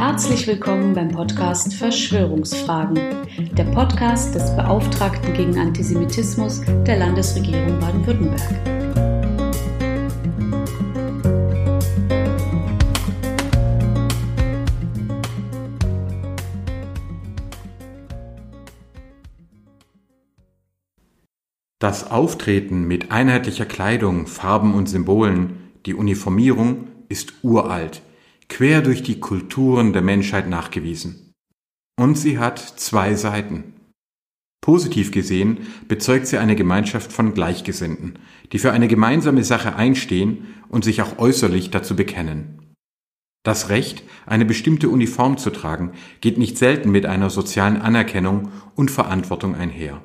Herzlich willkommen beim Podcast Verschwörungsfragen, der Podcast des Beauftragten gegen Antisemitismus der Landesregierung Baden-Württemberg. Das Auftreten mit einheitlicher Kleidung, Farben und Symbolen, die Uniformierung, ist uralt quer durch die Kulturen der Menschheit nachgewiesen. Und sie hat zwei Seiten. Positiv gesehen bezeugt sie eine Gemeinschaft von Gleichgesinnten, die für eine gemeinsame Sache einstehen und sich auch äußerlich dazu bekennen. Das Recht, eine bestimmte Uniform zu tragen, geht nicht selten mit einer sozialen Anerkennung und Verantwortung einher.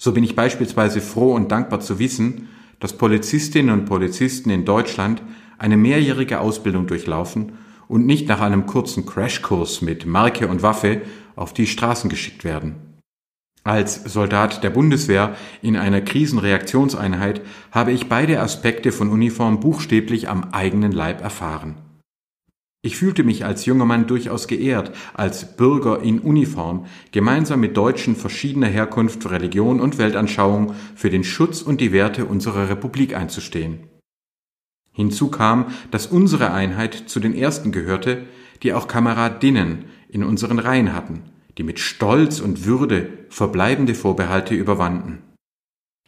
So bin ich beispielsweise froh und dankbar zu wissen, dass Polizistinnen und Polizisten in Deutschland eine mehrjährige Ausbildung durchlaufen und nicht nach einem kurzen Crashkurs mit Marke und Waffe auf die Straßen geschickt werden. Als Soldat der Bundeswehr in einer Krisenreaktionseinheit habe ich beide Aspekte von Uniform buchstäblich am eigenen Leib erfahren. Ich fühlte mich als junger Mann durchaus geehrt, als Bürger in Uniform gemeinsam mit Deutschen verschiedener Herkunft, Religion und Weltanschauung für den Schutz und die Werte unserer Republik einzustehen. Hinzu kam, dass unsere Einheit zu den ersten gehörte, die auch Kameradinnen in unseren Reihen hatten, die mit Stolz und Würde verbleibende Vorbehalte überwanden.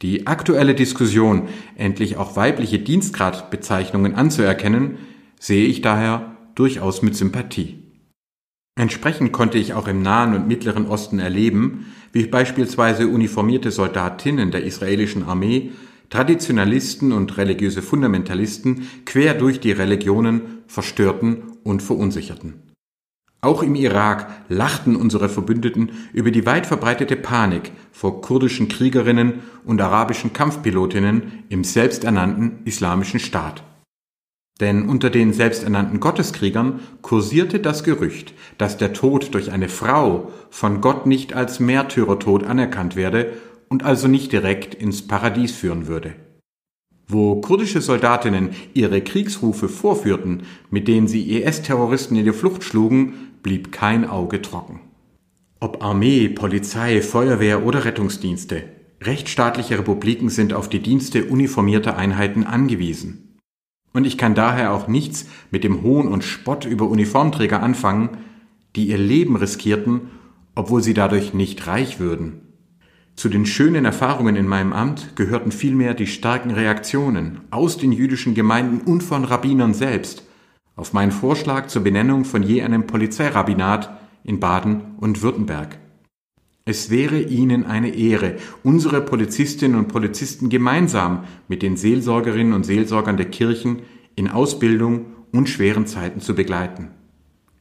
Die aktuelle Diskussion, endlich auch weibliche Dienstgradbezeichnungen anzuerkennen, sehe ich daher durchaus mit Sympathie. Entsprechend konnte ich auch im Nahen und Mittleren Osten erleben, wie beispielsweise uniformierte Soldatinnen der israelischen Armee Traditionalisten und religiöse Fundamentalisten quer durch die Religionen verstörten und verunsicherten. Auch im Irak lachten unsere Verbündeten über die weit verbreitete Panik vor kurdischen Kriegerinnen und arabischen Kampfpilotinnen im selbsternannten Islamischen Staat. Denn unter den selbsternannten Gotteskriegern kursierte das Gerücht, dass der Tod durch eine Frau von Gott nicht als Märtyrertod anerkannt werde und also nicht direkt ins Paradies führen würde. Wo kurdische Soldatinnen ihre Kriegsrufe vorführten, mit denen sie IS-Terroristen in die Flucht schlugen, blieb kein Auge trocken. Ob Armee, Polizei, Feuerwehr oder Rettungsdienste, rechtsstaatliche Republiken sind auf die Dienste uniformierter Einheiten angewiesen. Und ich kann daher auch nichts mit dem Hohn und Spott über Uniformträger anfangen, die ihr Leben riskierten, obwohl sie dadurch nicht reich würden. Zu den schönen Erfahrungen in meinem Amt gehörten vielmehr die starken Reaktionen aus den jüdischen Gemeinden und von Rabbinern selbst auf meinen Vorschlag zur Benennung von je einem Polizeirabbinat in Baden und Württemberg. Es wäre Ihnen eine Ehre, unsere Polizistinnen und Polizisten gemeinsam mit den Seelsorgerinnen und Seelsorgern der Kirchen in Ausbildung und schweren Zeiten zu begleiten.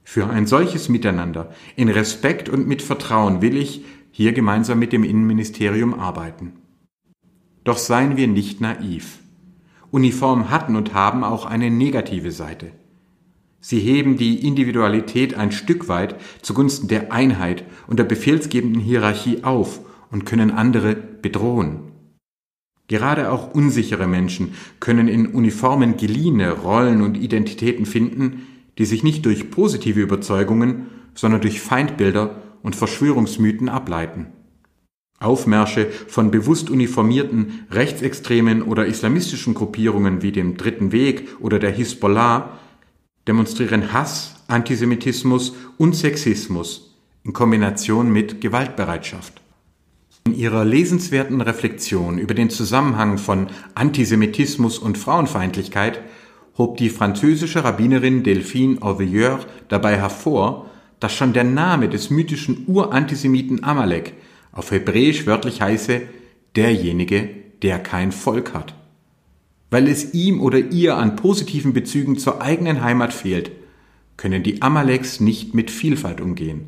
Für ein solches Miteinander, in Respekt und mit Vertrauen will ich hier gemeinsam mit dem Innenministerium arbeiten. Doch seien wir nicht naiv. Uniformen hatten und haben auch eine negative Seite. Sie heben die Individualität ein Stück weit zugunsten der Einheit und der befehlsgebenden Hierarchie auf und können andere bedrohen. Gerade auch unsichere Menschen können in Uniformen geliehene Rollen und Identitäten finden, die sich nicht durch positive Überzeugungen, sondern durch Feindbilder und Verschwörungsmythen ableiten. Aufmärsche von bewusst uniformierten rechtsextremen oder islamistischen Gruppierungen wie dem Dritten Weg oder der Hisbollah demonstrieren Hass, Antisemitismus und Sexismus in Kombination mit Gewaltbereitschaft. In ihrer lesenswerten Reflexion über den Zusammenhang von Antisemitismus und Frauenfeindlichkeit hob die französische Rabbinerin Delphine Auveilleur dabei hervor, dass schon der Name des mythischen Urantisemiten Amalek auf Hebräisch wörtlich heiße derjenige, der kein Volk hat. Weil es ihm oder ihr an positiven Bezügen zur eigenen Heimat fehlt, können die Amaleks nicht mit Vielfalt umgehen.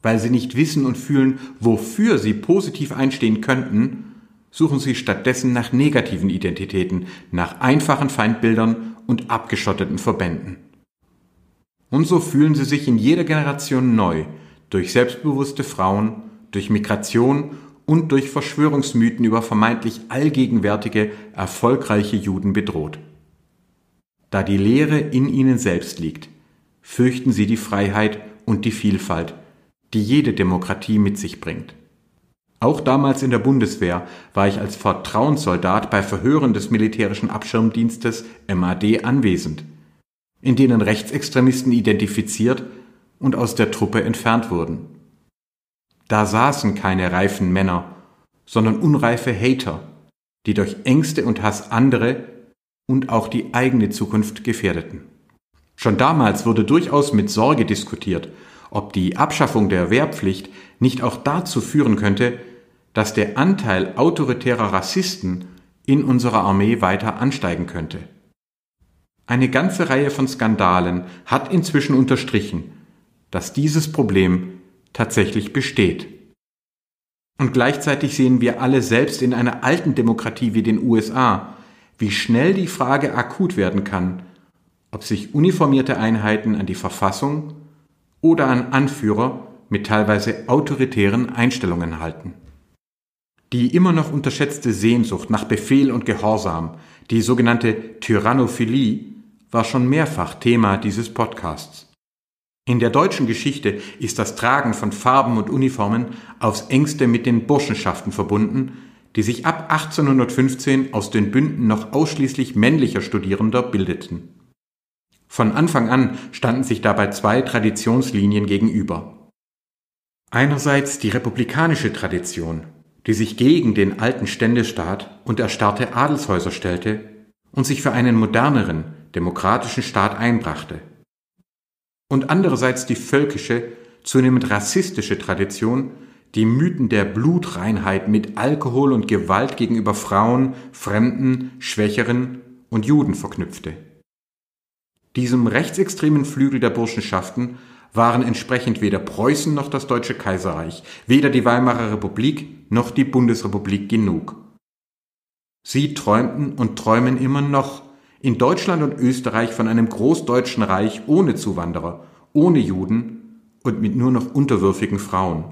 Weil sie nicht wissen und fühlen, wofür sie positiv einstehen könnten, suchen sie stattdessen nach negativen Identitäten, nach einfachen Feindbildern und abgeschotteten Verbänden. Und so fühlen sie sich in jeder Generation neu, durch selbstbewusste Frauen, durch Migration und durch Verschwörungsmythen über vermeintlich allgegenwärtige, erfolgreiche Juden bedroht. Da die Lehre in ihnen selbst liegt, fürchten sie die Freiheit und die Vielfalt, die jede Demokratie mit sich bringt. Auch damals in der Bundeswehr war ich als Vertrauenssoldat bei Verhören des militärischen Abschirmdienstes MAD anwesend, in denen Rechtsextremisten identifiziert und aus der Truppe entfernt wurden. Da saßen keine reifen Männer, sondern unreife Hater, die durch Ängste und Hass andere und auch die eigene Zukunft gefährdeten. Schon damals wurde durchaus mit Sorge diskutiert, ob die Abschaffung der Wehrpflicht nicht auch dazu führen könnte, dass der Anteil autoritärer Rassisten in unserer Armee weiter ansteigen könnte. Eine ganze Reihe von Skandalen hat inzwischen unterstrichen, dass dieses Problem tatsächlich besteht. Und gleichzeitig sehen wir alle selbst in einer alten Demokratie wie den USA, wie schnell die Frage akut werden kann, ob sich uniformierte Einheiten an die Verfassung oder an Anführer mit teilweise autoritären Einstellungen halten. Die immer noch unterschätzte Sehnsucht nach Befehl und Gehorsam, die sogenannte Tyrannophilie, war schon mehrfach Thema dieses Podcasts. In der deutschen Geschichte ist das Tragen von Farben und Uniformen aufs engste mit den Burschenschaften verbunden, die sich ab 1815 aus den Bünden noch ausschließlich männlicher Studierender bildeten. Von Anfang an standen sich dabei zwei Traditionslinien gegenüber. Einerseits die republikanische Tradition, die sich gegen den alten Ständestaat und erstarrte Adelshäuser stellte und sich für einen moderneren, demokratischen Staat einbrachte. Und andererseits die völkische, zunehmend rassistische Tradition, die Mythen der Blutreinheit mit Alkohol und Gewalt gegenüber Frauen, Fremden, Schwächeren und Juden verknüpfte. Diesem rechtsextremen Flügel der Burschenschaften waren entsprechend weder Preußen noch das Deutsche Kaiserreich, weder die Weimarer Republik noch die Bundesrepublik genug. Sie träumten und träumen immer noch in Deutschland und Österreich von einem großdeutschen Reich ohne Zuwanderer, ohne Juden und mit nur noch unterwürfigen Frauen.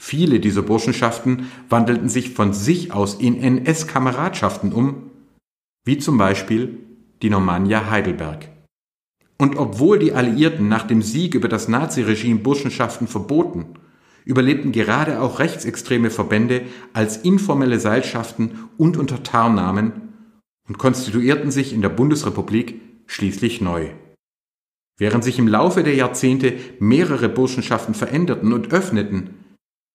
Viele dieser Burschenschaften wandelten sich von sich aus in NS-Kameradschaften um, wie zum Beispiel die Normannia Heidelberg. Und obwohl die Alliierten nach dem Sieg über das Naziregime Burschenschaften verboten, überlebten gerade auch rechtsextreme Verbände als informelle Seilschaften und unter Tarnnamen und konstituierten sich in der Bundesrepublik schließlich neu. Während sich im Laufe der Jahrzehnte mehrere Burschenschaften veränderten und öffneten,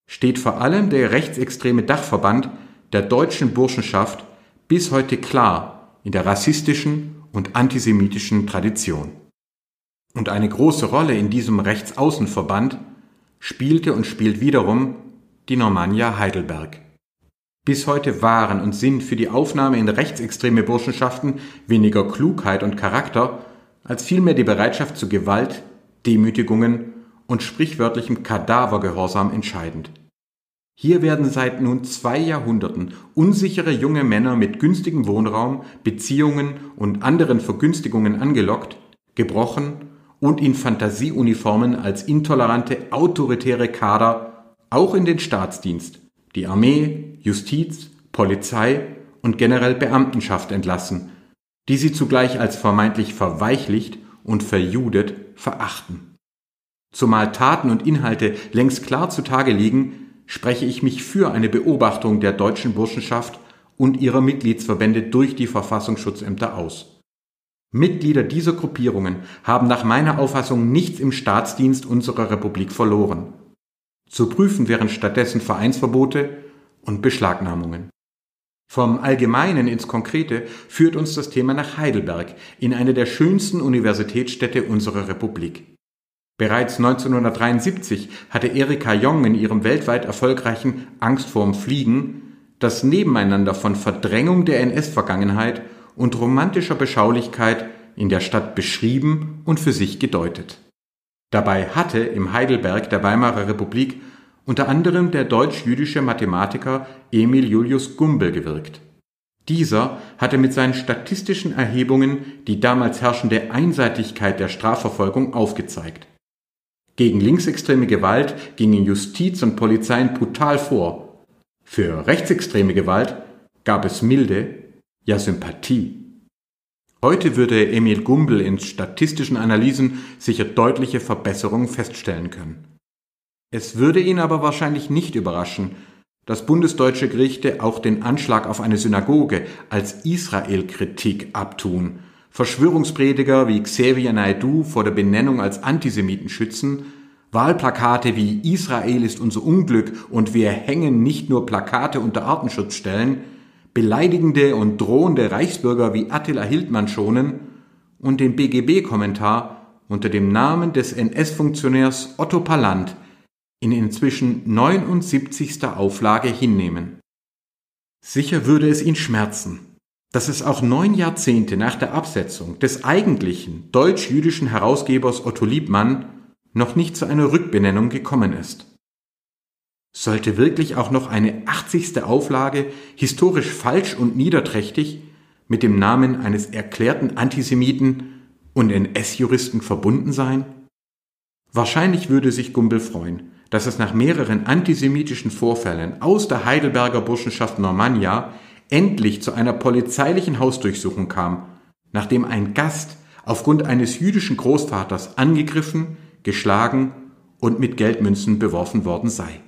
steht vor allem der rechtsextreme Dachverband der deutschen Burschenschaft bis heute klar in der rassistischen und antisemitischen Tradition. Und eine große Rolle in diesem Rechtsaußenverband spielte und spielt wiederum die Normannia Heidelberg. Bis heute waren und sind für die Aufnahme in rechtsextreme Burschenschaften weniger Klugheit und Charakter als vielmehr die Bereitschaft zu Gewalt, Demütigungen und sprichwörtlichem Kadavergehorsam entscheidend. Hier werden seit nun zwei Jahrhunderten unsichere junge Männer mit günstigem Wohnraum, Beziehungen und anderen Vergünstigungen angelockt, gebrochen und in Fantasieuniformen als intolerante, autoritäre Kader auch in den Staatsdienst, die Armee, Justiz, Polizei und generell Beamtenschaft entlassen, die sie zugleich als vermeintlich verweichlicht und verjudet verachten. Zumal Taten und Inhalte längst klar zutage liegen, spreche ich mich für eine Beobachtung der deutschen Burschenschaft und ihrer Mitgliedsverbände durch die Verfassungsschutzämter aus. Mitglieder dieser Gruppierungen haben nach meiner Auffassung nichts im Staatsdienst unserer Republik verloren. Zu prüfen wären stattdessen Vereinsverbote und Beschlagnahmungen. Vom Allgemeinen ins Konkrete führt uns das Thema nach Heidelberg, in eine der schönsten Universitätsstädte unserer Republik. Bereits 1973 hatte Erika Jong in ihrem weltweit erfolgreichen Angst vorm Fliegen das Nebeneinander von Verdrängung der NS-Vergangenheit und romantischer Beschaulichkeit in der Stadt beschrieben und für sich gedeutet. Dabei hatte im Heidelberg der Weimarer Republik unter anderem der deutsch-jüdische Mathematiker Emil Julius Gumbel gewirkt. Dieser hatte mit seinen statistischen Erhebungen die damals herrschende Einseitigkeit der Strafverfolgung aufgezeigt. Gegen linksextreme Gewalt gingen Justiz und Polizeien brutal vor. Für rechtsextreme Gewalt gab es milde ja Sympathie. Heute würde Emil Gumbel in statistischen Analysen sicher deutliche Verbesserungen feststellen können. Es würde ihn aber wahrscheinlich nicht überraschen, dass bundesdeutsche Gerichte auch den Anschlag auf eine Synagoge als Israel-Kritik abtun, Verschwörungsprediger wie Xavier Naidoo vor der Benennung als Antisemiten schützen, Wahlplakate wie Israel ist unser Unglück und wir hängen nicht nur Plakate unter Artenschutzstellen, beleidigende und drohende Reichsbürger wie Attila Hildmann schonen und den BGB-Kommentar unter dem Namen des NS-Funktionärs Otto Pallant in inzwischen 79. Auflage hinnehmen. Sicher würde es ihn schmerzen, dass es auch neun Jahrzehnte nach der Absetzung des eigentlichen deutsch-jüdischen Herausgebers Otto Liebmann noch nicht zu einer Rückbenennung gekommen ist. Sollte wirklich auch noch eine 80. Auflage historisch falsch und niederträchtig mit dem Namen eines erklärten Antisemiten und NS-Juristen verbunden sein? Wahrscheinlich würde sich Gumbel freuen, dass es nach mehreren antisemitischen Vorfällen aus der Heidelberger Burschenschaft Normannia endlich zu einer polizeilichen Hausdurchsuchung kam, nachdem ein Gast aufgrund eines jüdischen Großvaters angegriffen, geschlagen und mit Geldmünzen beworfen worden sei.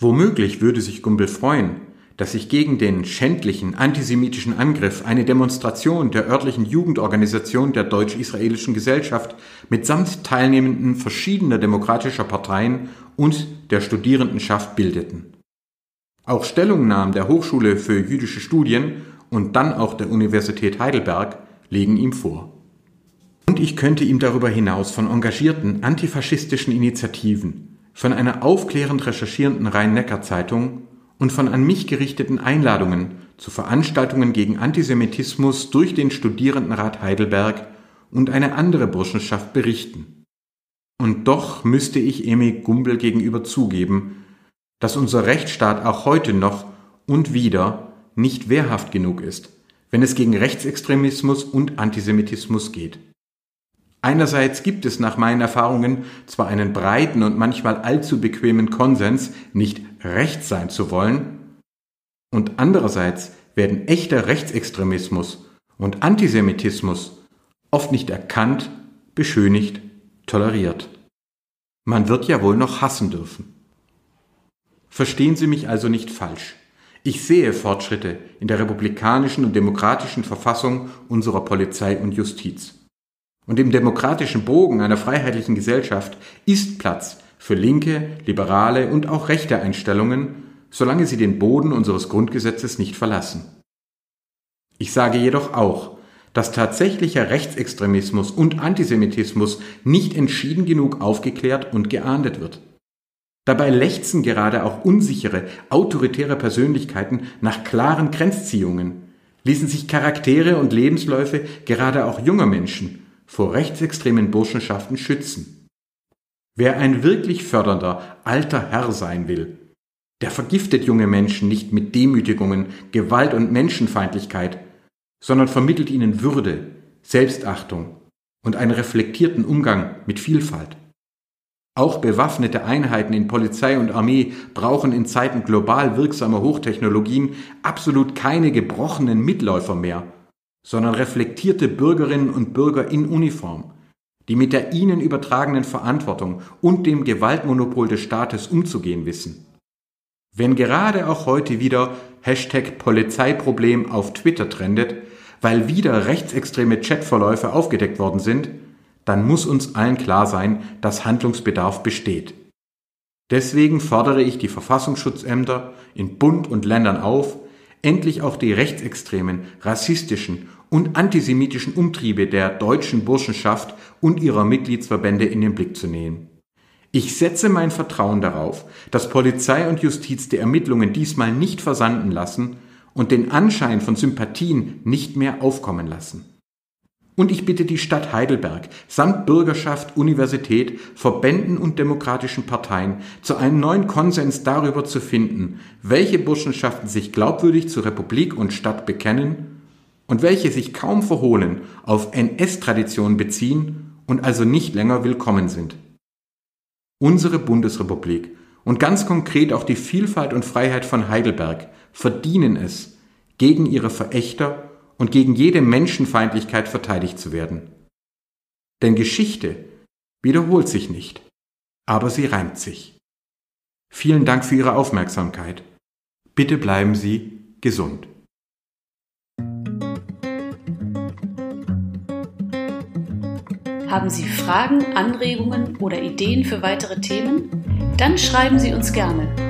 Womöglich würde sich Gumbel freuen, dass sich gegen den schändlichen antisemitischen Angriff eine Demonstration der örtlichen Jugendorganisation der deutsch-israelischen Gesellschaft mitsamt Teilnehmenden verschiedener demokratischer Parteien und der Studierendenschaft bildeten. Auch Stellungnahmen der Hochschule für jüdische Studien und dann auch der Universität Heidelberg legen ihm vor. Und ich könnte ihm darüber hinaus von engagierten antifaschistischen Initiativen, von einer aufklärend recherchierenden Rhein-Neckar-Zeitung und von an mich gerichteten Einladungen zu Veranstaltungen gegen Antisemitismus durch den Studierendenrat Heidelberg und eine andere Burschenschaft berichten. Und doch müsste ich Emil Gumbel gegenüber zugeben, dass unser Rechtsstaat auch heute noch und wieder nicht wehrhaft genug ist, wenn es gegen Rechtsextremismus und Antisemitismus geht. Einerseits gibt es nach meinen Erfahrungen zwar einen breiten und manchmal allzu bequemen Konsens, nicht rechts sein zu wollen, und andererseits werden echter Rechtsextremismus und Antisemitismus oft nicht erkannt, beschönigt toleriert. Man wird ja wohl noch hassen dürfen. Verstehen Sie mich also nicht falsch. Ich sehe Fortschritte in der republikanischen und demokratischen Verfassung unserer Polizei und Justiz. Und im demokratischen Bogen einer freiheitlichen Gesellschaft ist Platz für linke, liberale und auch rechte Einstellungen, solange sie den Boden unseres Grundgesetzes nicht verlassen. Ich sage jedoch auch, dass tatsächlicher Rechtsextremismus und Antisemitismus nicht entschieden genug aufgeklärt und geahndet wird. Dabei lechzen gerade auch unsichere, autoritäre Persönlichkeiten nach klaren Grenzziehungen, ließen sich Charaktere und Lebensläufe gerade auch junger Menschen vor rechtsextremen Burschenschaften schützen. Wer ein wirklich fördernder alter Herr sein will, der vergiftet junge Menschen nicht mit Demütigungen, Gewalt und Menschenfeindlichkeit, sondern vermittelt ihnen Würde, Selbstachtung und einen reflektierten Umgang mit Vielfalt. Auch bewaffnete Einheiten in Polizei und Armee brauchen in Zeiten global wirksamer Hochtechnologien absolut keine gebrochenen Mitläufer mehr, sondern reflektierte Bürgerinnen und Bürger in Uniform, die mit der ihnen übertragenen Verantwortung und dem Gewaltmonopol des Staates umzugehen wissen. Wenn gerade auch heute wieder Hashtag Polizeiproblem auf Twitter trendet, weil wieder rechtsextreme Chatverläufe aufgedeckt worden sind, dann muss uns allen klar sein, dass Handlungsbedarf besteht. Deswegen fordere ich die Verfassungsschutzämter in Bund und Ländern auf, endlich auch die rechtsextremen, rassistischen und antisemitischen Umtriebe der deutschen Burschenschaft und ihrer Mitgliedsverbände in den Blick zu nehmen. Ich setze mein Vertrauen darauf, dass Polizei und Justiz die Ermittlungen diesmal nicht versanden lassen und den Anschein von Sympathien nicht mehr aufkommen lassen. Und ich bitte die Stadt Heidelberg samt Bürgerschaft, Universität, Verbänden und demokratischen Parteien zu einem neuen Konsens darüber zu finden, welche Burschenschaften sich glaubwürdig zur Republik und Stadt bekennen und welche sich kaum verhohlen auf NS-Traditionen beziehen und also nicht länger willkommen sind. Unsere Bundesrepublik und ganz konkret auch die Vielfalt und Freiheit von Heidelberg verdienen es, gegen ihre Verächter und gegen jede Menschenfeindlichkeit verteidigt zu werden. Denn Geschichte wiederholt sich nicht, aber sie reimt sich. Vielen Dank für Ihre Aufmerksamkeit. Bitte bleiben Sie gesund. Haben Sie Fragen, Anregungen oder Ideen für weitere Themen? Dann schreiben Sie uns gerne